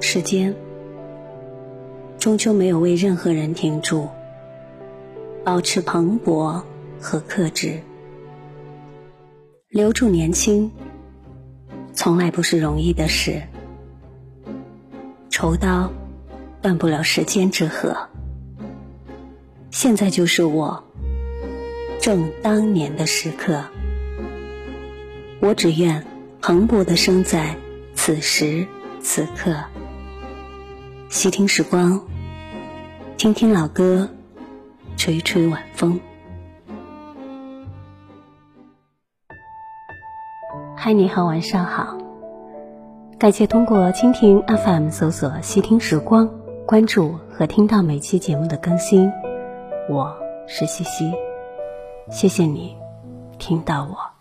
时间终究没有为任何人停住，保持蓬勃和克制，留住年轻，从来不是容易的事。愁刀断不了时间之河，现在就是我正当年的时刻。我只愿蓬勃的生在此时此刻。细听时光，听听老歌，吹吹晚风。嗨，你好，晚上好。感谢通过蜻蜓 FM 搜索“细听时光”，关注和听到每期节目的更新。我是西西，谢谢你听到我。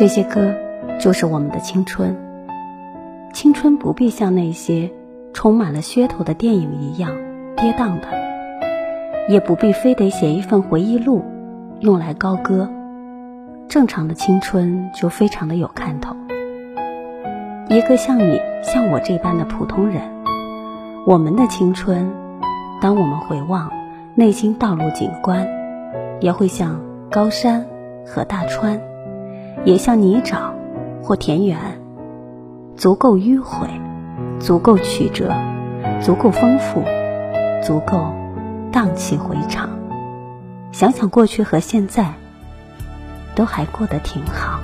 这些歌就是我们的青春。青春不必像那些充满了噱头的电影一样跌宕的，也不必非得写一份回忆录用来高歌。正常的青春就非常的有看头。一个像你像我这般的普通人，我们的青春，当我们回望内心道路景观，也会像高山和大川。也像泥沼或田园，足够迂回，足够曲折，足够丰富，足够荡气回肠。想想过去和现在，都还过得挺好。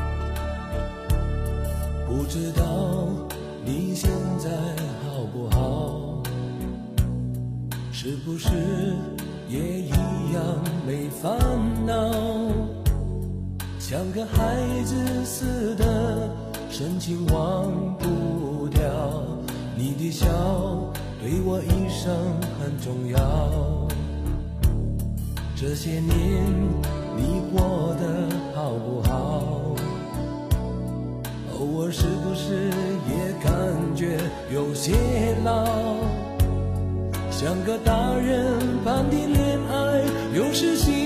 不知道你现在好不好？是不是也一样没烦恼？像个孩子似的深情忘不掉，你的笑对我一生很重要。这些年你过得好不好？偶尔是不是也感觉有些老？像个大人般的恋爱，有时心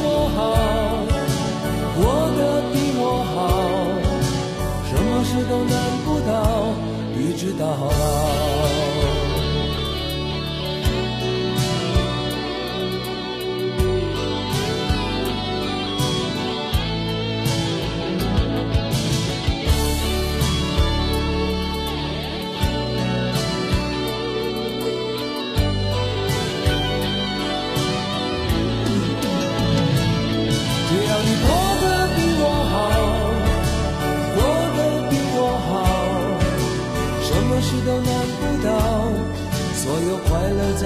我好，过得比我好。什么事都难不倒，一直到老。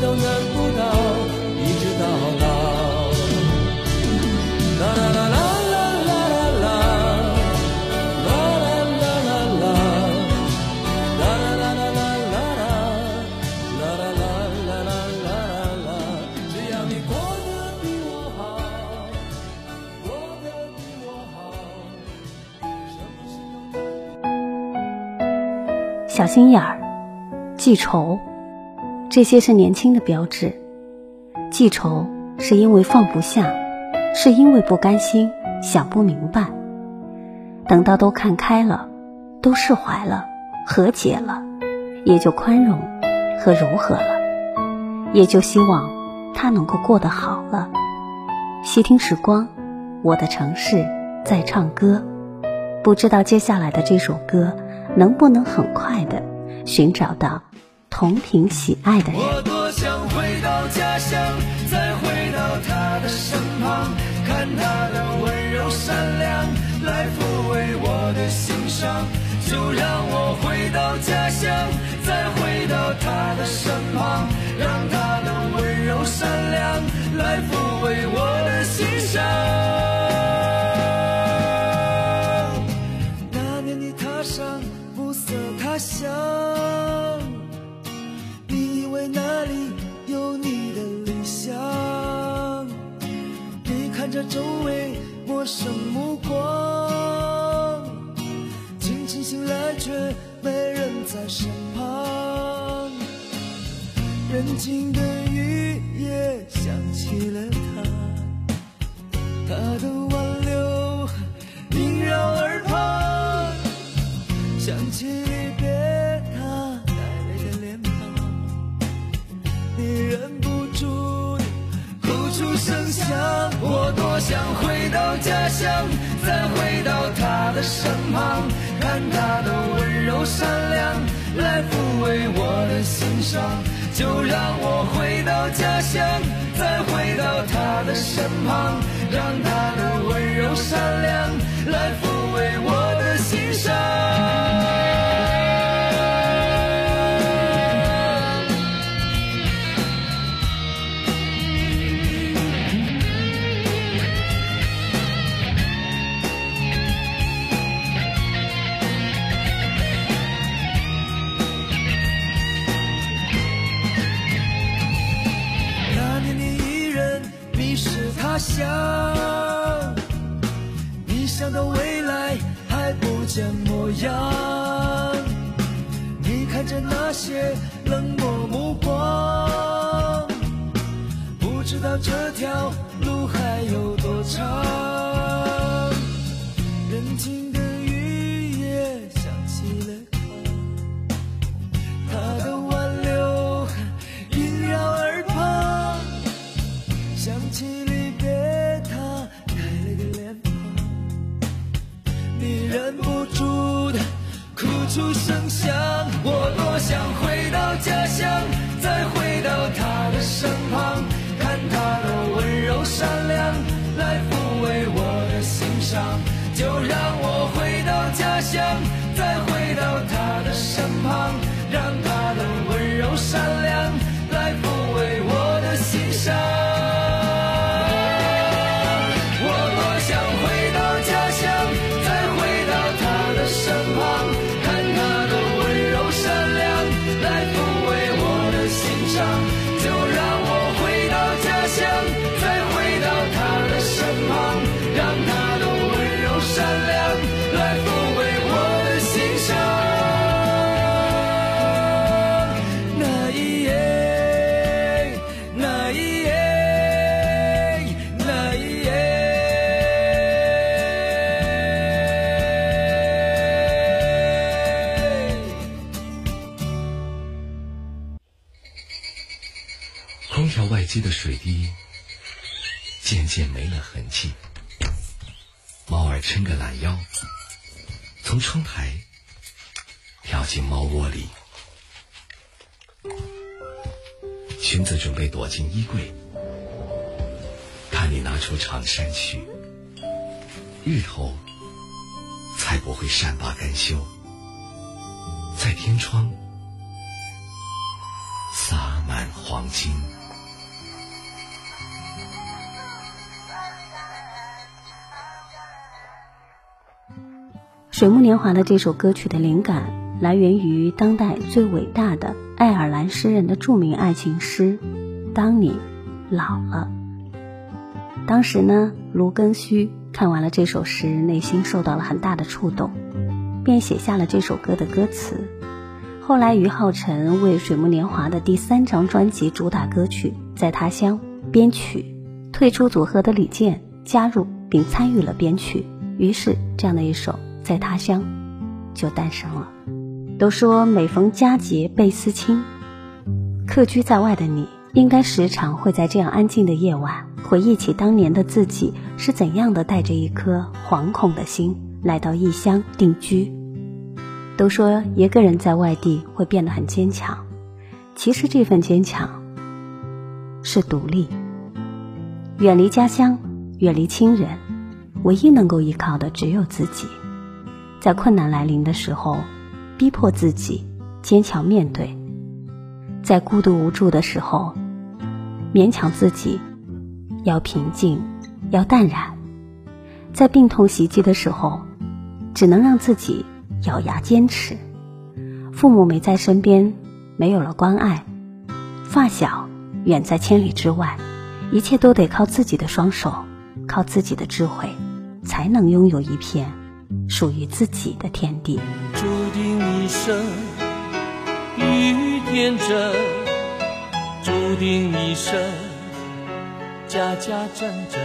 都难不倒，一直到老。啦啦啦啦。小心眼儿，记仇，这些是年轻的标志。记仇是因为放不下，是因为不甘心，想不明白。等到都看开了，都释怀了，和解了，也就宽容和柔和了，也就希望他能够过得好了。细听时光，我的城市在唱歌，不知道接下来的这首歌。能不能很快的寻找到同频喜爱的人。我多想回到家乡再回到她的身旁看她的温柔善良来抚慰我的心伤就让我回到家乡再回到她的身旁让她的温柔善良来抚慰我的心伤那年你踏上暮色他乡。着周围陌生目光，清晨醒来却没人在身旁，人静的雨夜想起了他，他的挽留萦绕耳旁，想起声响。我多想回到家乡，再回到他的身旁，看他的温柔善良，来抚慰我的心伤。就让我回到家乡，再回到他的身旁，让他的温的雨夜想起了空调外机的水滴渐渐没了痕迹。猫儿抻个懒腰，从窗台跳进猫窝里，裙子准备躲进衣柜。看你拿出长衫去，日头才不会善罢甘休，在天窗洒满黄金。水木年华的这首歌曲的灵感来源于当代最伟大的爱尔兰诗人的著名爱情诗《当你老了》。当时呢，卢庚戌看完了这首诗，内心受到了很大的触动，便写下了这首歌的歌词。后来，于浩辰为水木年华的第三张专辑主打歌曲《在他乡》编曲，退出组合的李健加入并参与了编曲，于是这样的一首《在他乡》就诞生了。都说每逢佳节倍思亲，客居在外的你，应该时常会在这样安静的夜晚，回忆起当年的自己是怎样的带着一颗惶恐的心来到异乡定居。都说一个人在外地会变得很坚强，其实这份坚强是独立。远离家乡，远离亲人，唯一能够依靠的只有自己。在困难来临的时候，逼迫自己坚强面对；在孤独无助的时候，勉强自己要平静，要淡然；在病痛袭击的时候，只能让自己咬牙坚持。父母没在身边，没有了关爱；发小远在千里之外，一切都得靠自己的双手靠自己的智慧，才能拥有一片属于自己的天地。注定一生遇天真，注定一生家家真真。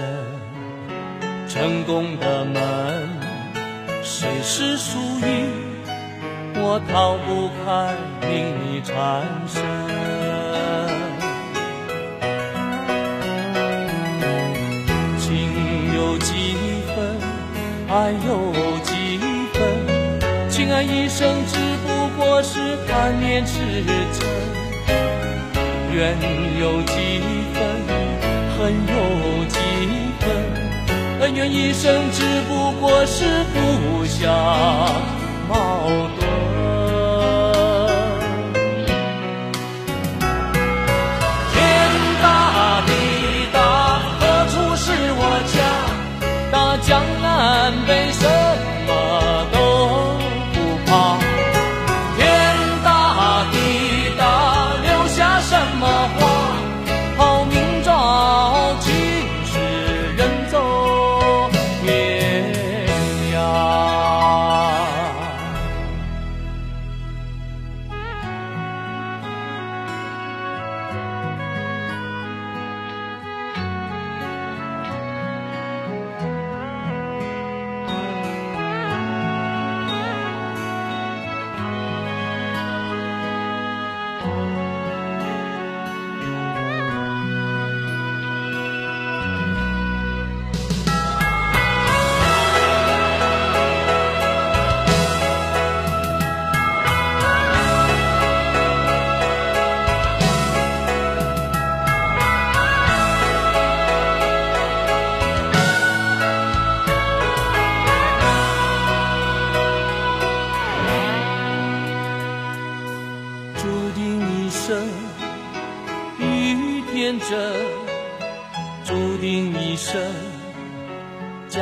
成功的门，谁是属于我？逃不开命里缠身。爱有几分？情爱一生只不过是贪恋痴嗔。怨有几分，恨有几分？恩怨一生只不过是不相矛盾。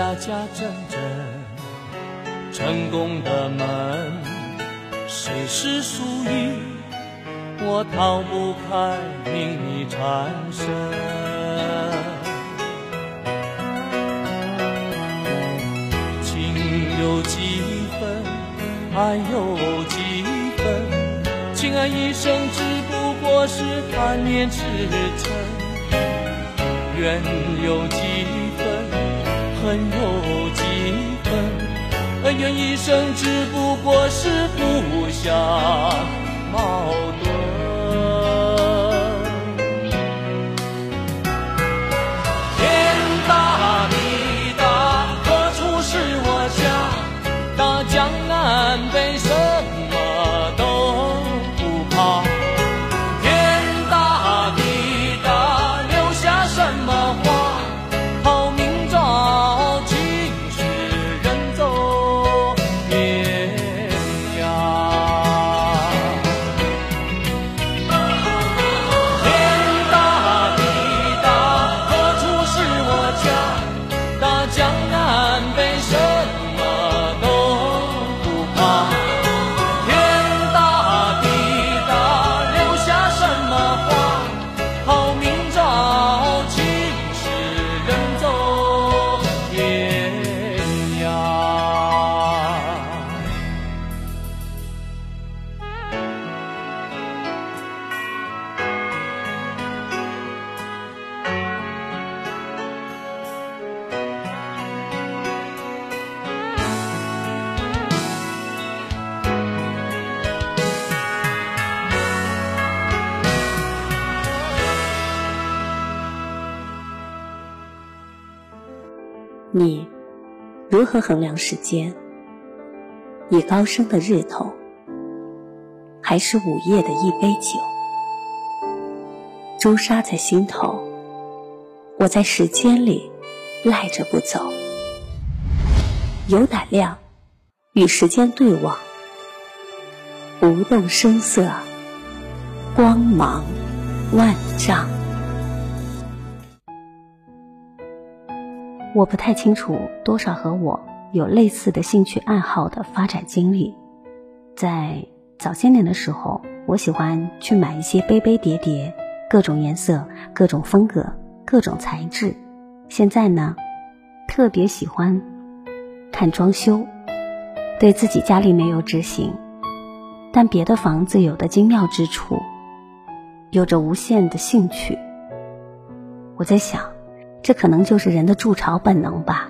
家家阵阵。成功的门，谁是输赢我？逃不开命里缠身。情有几分，爱有几分？情爱一生只不过是贪恋痴嗔，缘有几，恨有几分？恩怨一生只不过是不想如何衡量时间？以高升的日头，还是午夜的一杯酒？朱砂在心头，我在时间里赖着不走。有胆量与时间对望，不动声色，光芒万丈。我不太清楚多少和我有类似的兴趣爱好的发展经历。在早些年的时候，我喜欢去买一些杯杯碟碟，各种颜色、各种风格、各种材质。现在呢，特别喜欢看装修，对自己家里没有执行，但别的房子有的精妙之处，有着无限的兴趣。我在想，这可能就是人的筑巢本能吧。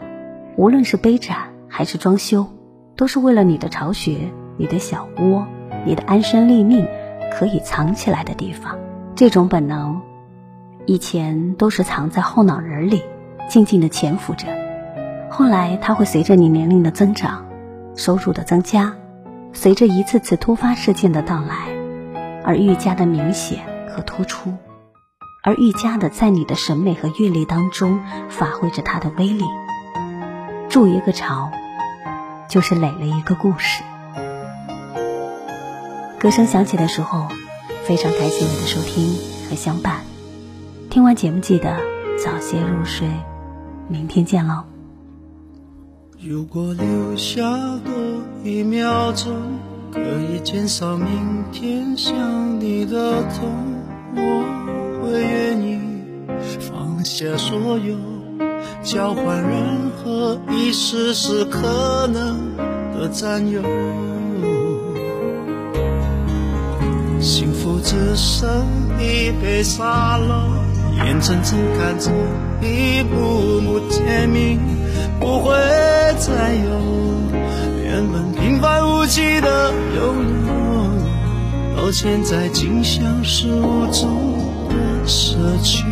无论是杯盏还是装修，都是为了你的巢穴、你的小窝、你的安身立命可以藏起来的地方。这种本能，以前都是藏在后脑仁里。静静的潜伏着，后来它会随着你年龄的增长、收入的增加，随着一次次突发事件的到来，而愈加的明显和突出，而愈加的在你的审美和阅历当中发挥着它的威力。筑一个巢，就是垒了一个故事。歌声响起的时候，非常感谢你的收听和相伴。听完节目，记得早些入睡。明天见喽。如果留下多一秒钟，可以减少明天想你的痛，我会愿意放下所有，交换任何一丝丝可能的占有。幸福只剩一杯沙漏。眼睁睁看着一幕幕甜蜜不会再有，原本平凡无奇的拥有，到现在竟像是无助奢求。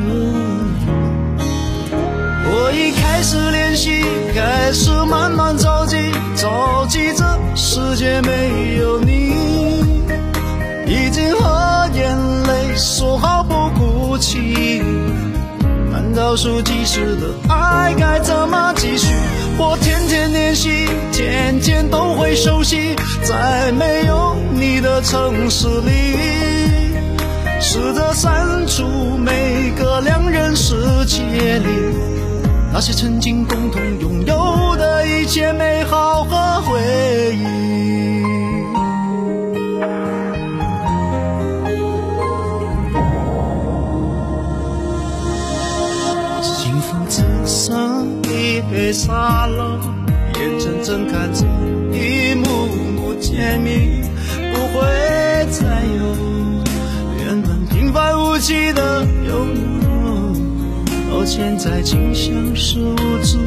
我已开始练习，开始慢慢着急，着急这世界没有你，已经和眼泪说好不哭泣。难道说即时的爱该怎么继续？我天天练习，天天都会熟悉，在没有你的城市里，试着删除每个两人世界里那些曾经共同拥有的一切美好和回忆。幸福只剩一杯沙漏，眼睁睁看着现在竟像是无助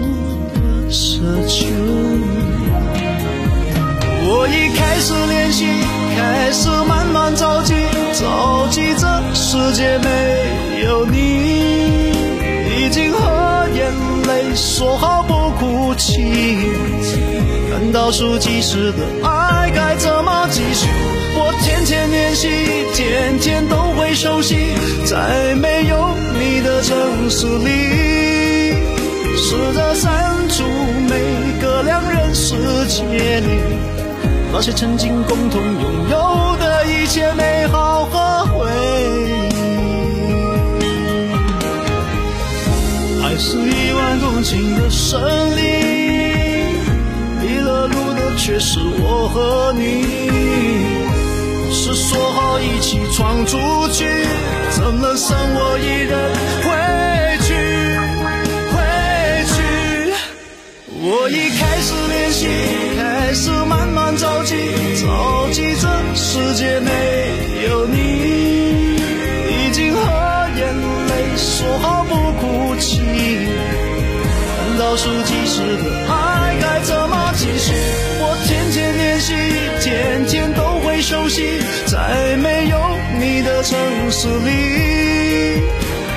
的奢求。我已开始练习，开始慢慢着急，着急这世界没有你，已经和眼。泪说好不哭泣，看倒数计时的爱该怎么继续？我天天练习，天天都会熟悉，再没有城市里，试着删除每个两人世界里那些曾经共同拥有的一切美好和回忆。爱是一万公顷的森林，迷了路的却是我和你。是说好一起闯出去，怎能剩我一人回去？回去。我已开始练习，开始慢慢着急，着急这世界没有你，已经和眼泪说好不哭泣。倒数计时的爱该怎么继续？城市里，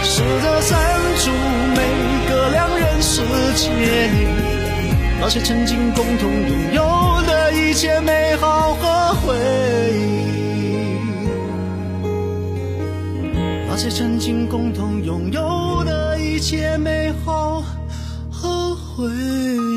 试着删除每个两人世界里那些曾经共同拥有的一切美好和回忆，那些曾经共同拥有的一切美好和。回忆。